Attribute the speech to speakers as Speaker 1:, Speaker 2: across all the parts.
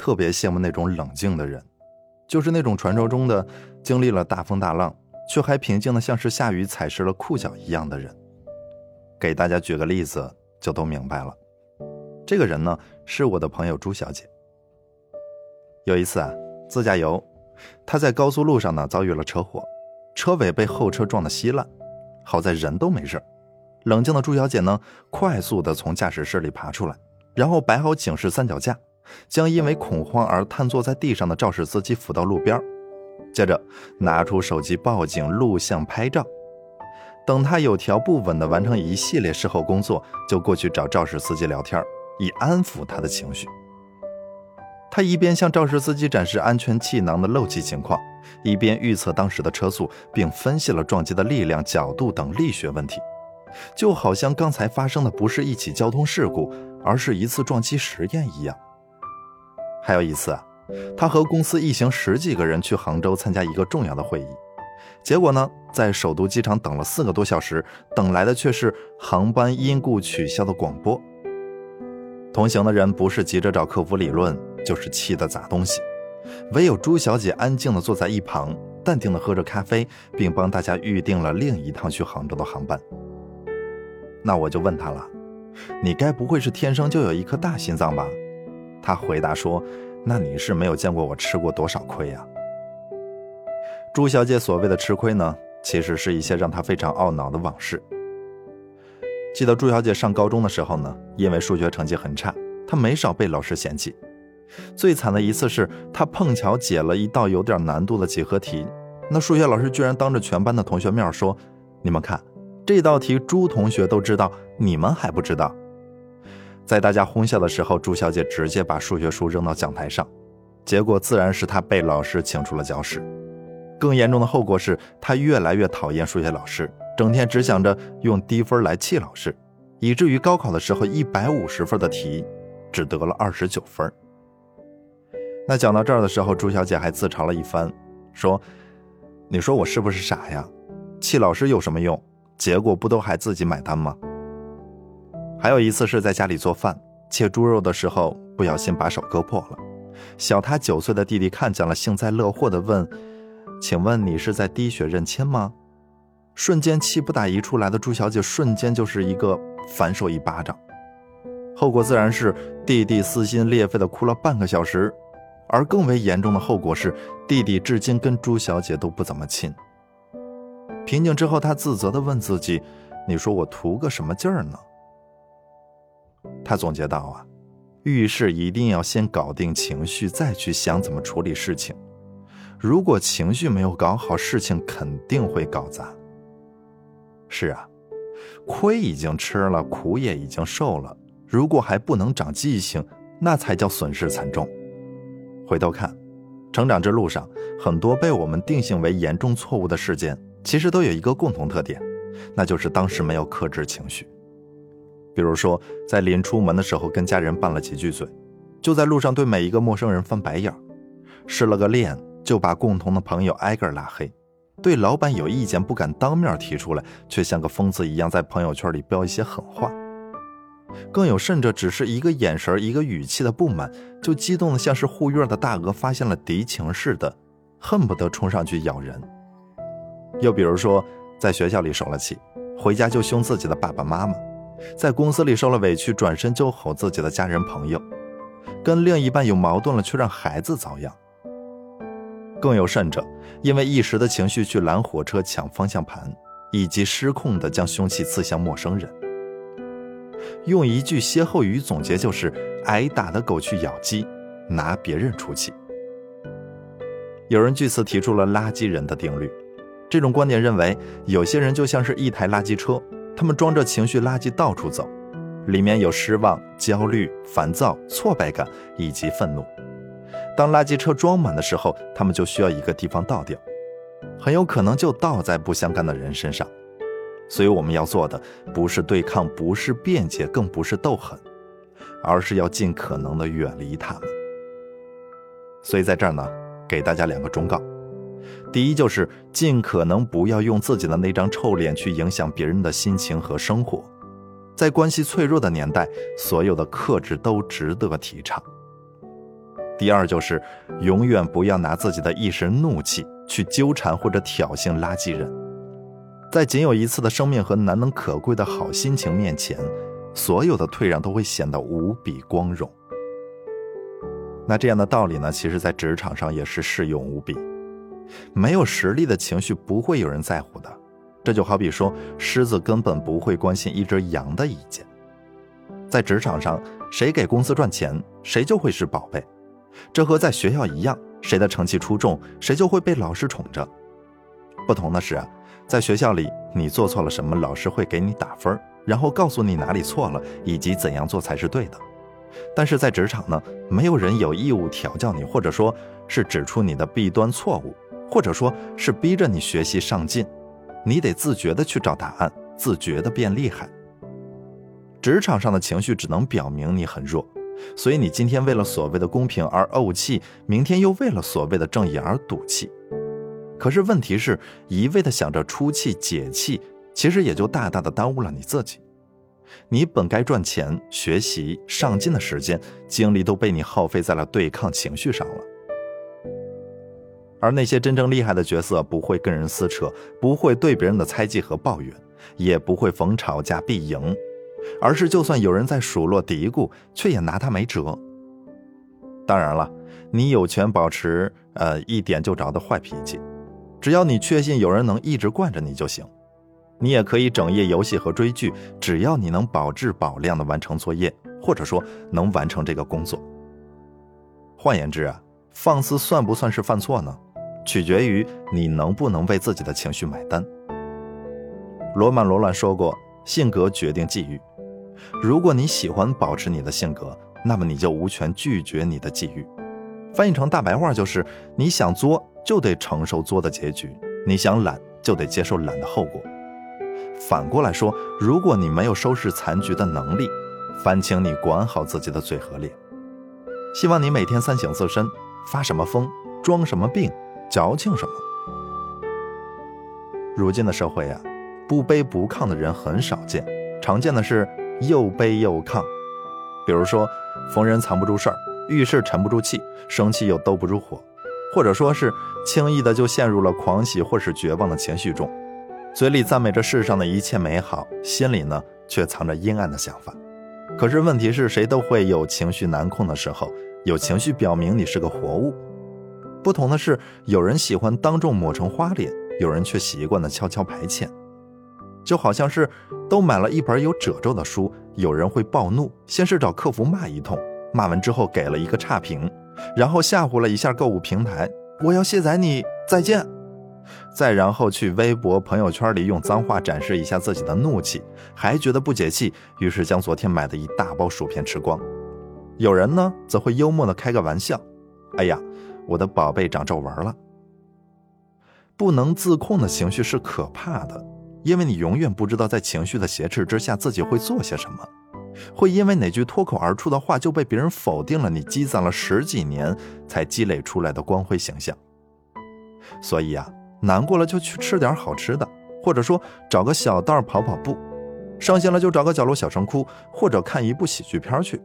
Speaker 1: 特别羡慕那种冷静的人，就是那种传说中的经历了大风大浪却还平静的像是下雨踩湿了裤脚一样的人。给大家举个例子，就都明白了。这个人呢，是我的朋友朱小姐。有一次啊，自驾游，她在高速路上呢遭遇了车祸，车尾被后车撞得稀烂，好在人都没事。冷静的朱小姐呢，快速的从驾驶室里爬出来，然后摆好警示三脚架，将因为恐慌而瘫坐在地上的肇事司机扶到路边，接着拿出手机报警、录像、拍照。等他有条不紊地完成一系列事后工作，就过去找肇事司机聊天，以安抚他的情绪。他一边向肇事司机展示安全气囊的漏气情况，一边预测当时的车速，并分析了撞击的力量、角度等力学问题。就好像刚才发生的不是一起交通事故，而是一次撞击实验一样。还有一次，他和公司一行十几个人去杭州参加一个重要的会议，结果呢，在首都机场等了四个多小时，等来的却是航班因故取消的广播。同行的人不是急着找客服理论，就是气得砸东西，唯有朱小姐安静地坐在一旁，淡定地喝着咖啡，并帮大家预定了另一趟去杭州的航班。那我就问他了，你该不会是天生就有一颗大心脏吧？他回答说：“那你是没有见过我吃过多少亏呀。”朱小姐所谓的吃亏呢，其实是一些让她非常懊恼的往事。记得朱小姐上高中的时候呢，因为数学成绩很差，她没少被老师嫌弃。最惨的一次是她碰巧解了一道有点难度的几何题，那数学老师居然当着全班的同学面说：“你们看。”这道题朱同学都知道，你们还不知道。在大家哄笑的时候，朱小姐直接把数学书扔到讲台上，结果自然是她被老师请出了教室。更严重的后果是，她越来越讨厌数学老师，整天只想着用低分来气老师，以至于高考的时候，一百五十分的题只得了二十九分。那讲到这儿的时候，朱小姐还自嘲了一番，说：“你说我是不是傻呀？气老师有什么用？”结果不都还自己买单吗？还有一次是在家里做饭切猪肉的时候，不小心把手割破了。小他九岁的弟弟看见了，幸灾乐祸地问：“请问你是在滴血认亲吗？”瞬间气不打一处来的朱小姐，瞬间就是一个反手一巴掌，后果自然是弟弟撕心裂肺地哭了半个小时。而更为严重的后果是，弟弟至今跟朱小姐都不怎么亲。平静之后，他自责地问自己：“你说我图个什么劲儿呢？”他总结道：“啊，遇事一定要先搞定情绪，再去想怎么处理事情。如果情绪没有搞好，事情肯定会搞砸。”是啊，亏已经吃了，苦也已经受了，如果还不能长记性，那才叫损失惨重。回头看，成长之路上，很多被我们定性为严重错误的事件。其实都有一个共同特点，那就是当时没有克制情绪。比如说，在临出门的时候跟家人拌了几句嘴，就在路上对每一个陌生人翻白眼，失了个恋就把共同的朋友挨个拉黑，对老板有意见不敢当面提出来，却像个疯子一样在朋友圈里飙一些狠话。更有甚者，只是一个眼神、一个语气的不满，就激动的像是护院的大鹅发现了敌情似的，恨不得冲上去咬人。又比如说，在学校里受了气，回家就凶自己的爸爸妈妈；在公司里受了委屈，转身就吼自己的家人朋友；跟另一半有矛盾了，却让孩子遭殃。更有甚者，因为一时的情绪去拦火车、抢方向盘，以及失控的将凶器刺向陌生人。用一句歇后语总结，就是“挨打的狗去咬鸡，拿别人出气”。有人据此提出了“垃圾人的定律”。这种观点认为，有些人就像是一台垃圾车，他们装着情绪垃圾到处走，里面有失望、焦虑、烦躁、挫败感以及愤怒。当垃圾车装满的时候，他们就需要一个地方倒掉，很有可能就倒在不相干的人身上。所以我们要做的不是对抗，不是辩解，更不是斗狠，而是要尽可能的远离他们。所以在这儿呢，给大家两个忠告。第一，就是尽可能不要用自己的那张臭脸去影响别人的心情和生活。在关系脆弱的年代，所有的克制都值得提倡。第二就是永远不要拿自己的一时怒气去纠缠或者挑衅垃圾人。在仅有一次的生命和难能可贵的好心情面前，所有的退让都会显得无比光荣。那这样的道理呢？其实，在职场上也是适用无比。没有实力的情绪不会有人在乎的。这就好比说，狮子根本不会关心一只羊的意见。在职场上，谁给公司赚钱，谁就会是宝贝。这和在学校一样，谁的成绩出众，谁就会被老师宠着。不同的是啊。在学校里，你做错了什么，老师会给你打分，然后告诉你哪里错了，以及怎样做才是对的。但是在职场呢，没有人有义务调教你，或者说是指出你的弊端错误，或者说是逼着你学习上进，你得自觉的去找答案，自觉的变厉害。职场上的情绪只能表明你很弱，所以你今天为了所谓的公平而怄气，明天又为了所谓的正义而赌气。可是问题是一味的想着出气解气，其实也就大大的耽误了你自己。你本该赚钱、学习、上进的时间、精力都被你耗费在了对抗情绪上了。而那些真正厉害的角色，不会跟人撕扯，不会对别人的猜忌和抱怨，也不会逢吵架必赢，而是就算有人在数落嘀咕，却也拿他没辙。当然了，你有权保持呃一点就着的坏脾气。只要你确信有人能一直惯着你就行，你也可以整夜游戏和追剧，只要你能保质保量的完成作业，或者说能完成这个工作。换言之啊，放肆算不算是犯错呢？取决于你能不能为自己的情绪买单。罗曼·罗兰说过：“性格决定际遇。如果你喜欢保持你的性格，那么你就无权拒绝你的际遇。”翻译成大白话就是：你想作。就得承受作的结局，你想懒就得接受懒的后果。反过来说，如果你没有收拾残局的能力，烦请你管好自己的嘴和脸。希望你每天三省自身，发什么疯，装什么病，矫情什么。如今的社会啊，不卑不亢的人很少见，常见的是又卑又亢。比如说，逢人藏不住事儿，遇事沉不住气，生气又兜不住火。或者说是轻易的就陷入了狂喜或是绝望的情绪中，嘴里赞美着世上的一切美好，心里呢却藏着阴暗的想法。可是问题是谁都会有情绪难控的时候，有情绪表明你是个活物。不同的是，有人喜欢当众抹成花脸，有人却习惯的悄悄排遣。就好像是都买了一本有褶皱的书，有人会暴怒，先是找客服骂一通，骂完之后给了一个差评。然后吓唬了一下购物平台，我要卸载你，再见。再然后去微博、朋友圈里用脏话展示一下自己的怒气，还觉得不解气，于是将昨天买的一大包薯片吃光。有人呢，则会幽默的开个玩笑：“哎呀，我的宝贝长皱纹了。”不能自控的情绪是可怕的，因为你永远不知道在情绪的挟持之下自己会做些什么。会因为哪句脱口而出的话就被别人否定了你积攒了十几年才积累出来的光辉形象。所以啊，难过了就去吃点好吃的，或者说找个小道跑跑步；伤心了就找个角落小声哭，或者看一部喜剧片去。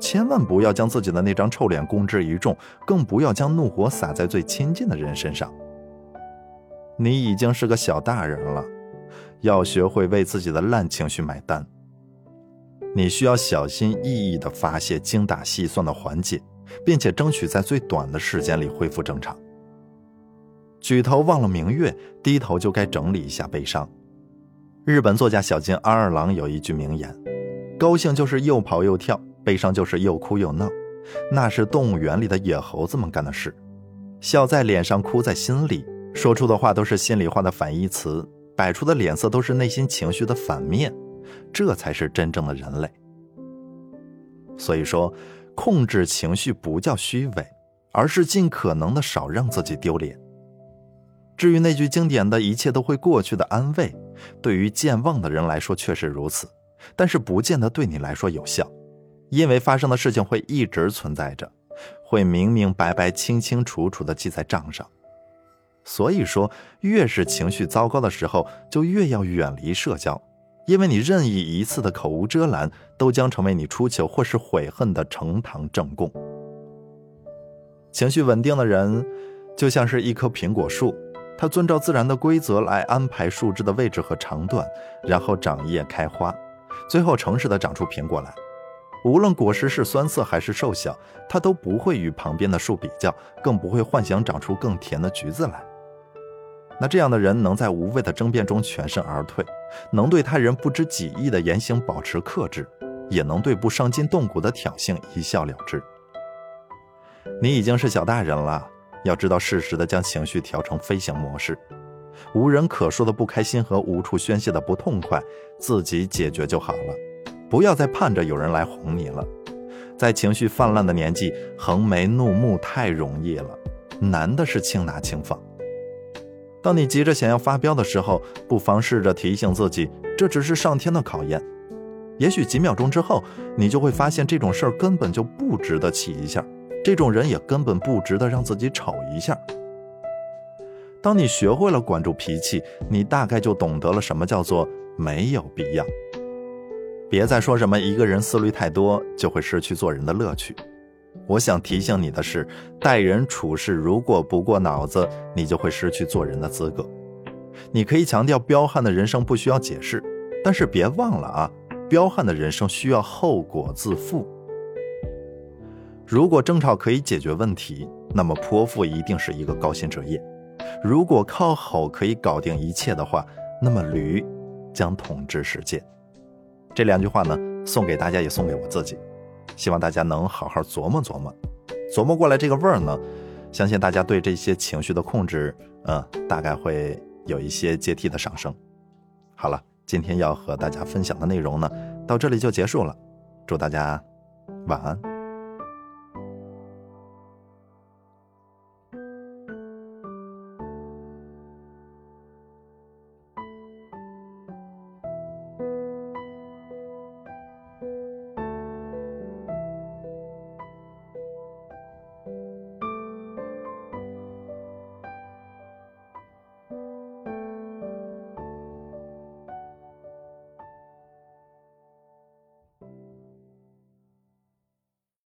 Speaker 1: 千万不要将自己的那张臭脸公之于众，更不要将怒火撒在最亲近的人身上。你已经是个小大人了，要学会为自己的烂情绪买单。你需要小心翼翼地发泄精打细算的缓解，并且争取在最短的时间里恢复正常。举头望了明月，低头就该整理一下悲伤。日本作家小津安二郎有一句名言：“高兴就是又跑又跳，悲伤就是又哭又闹，那是动物园里的野猴子们干的事。笑在脸上，哭在心里，说出的话都是心里话的反义词，摆出的脸色都是内心情绪的反面。”这才是真正的人类。所以说，控制情绪不叫虚伪，而是尽可能的少让自己丢脸。至于那句经典的一切都会过去的安慰，对于健忘的人来说确实如此，但是不见得对你来说有效，因为发生的事情会一直存在着，会明明白白、清清楚楚的记在账上。所以说，越是情绪糟糕的时候，就越要远离社交。因为你任意一次的口无遮拦，都将成为你出糗或是悔恨的呈堂证供。情绪稳定的人，就像是一棵苹果树，它遵照自然的规则来安排树枝的位置和长短，然后长叶开花，最后诚实的长出苹果来。无论果实是酸涩还是瘦小，它都不会与旁边的树比较，更不会幻想长出更甜的橘子来。那这样的人能在无谓的争辩中全身而退，能对他人不知己意的言行保持克制，也能对不伤筋动骨的挑衅一笑了之。你已经是小大人了，要知道适时的将情绪调成飞行模式，无人可说的不开心和无处宣泄的不痛快，自己解决就好了，不要再盼着有人来哄你了。在情绪泛滥的年纪，横眉怒目太容易了，难的是轻拿轻放。当你急着想要发飙的时候，不妨试着提醒自己，这只是上天的考验。也许几秒钟之后，你就会发现这种事儿根本就不值得气一下，这种人也根本不值得让自己吵一下。当你学会了管住脾气，你大概就懂得了什么叫做没有必要。别再说什么一个人思虑太多就会失去做人的乐趣。我想提醒你的是，待人处事如果不过脑子，你就会失去做人的资格。你可以强调彪悍的人生不需要解释，但是别忘了啊，彪悍的人生需要后果自负。如果争吵可以解决问题，那么泼妇一定是一个高薪职业；如果靠吼可以搞定一切的话，那么驴将统治世界。这两句话呢，送给大家，也送给我自己。希望大家能好好琢磨琢磨，琢磨过来这个味儿呢，相信大家对这些情绪的控制，嗯，大概会有一些阶梯的上升。好了，今天要和大家分享的内容呢，到这里就结束了。祝大家晚安。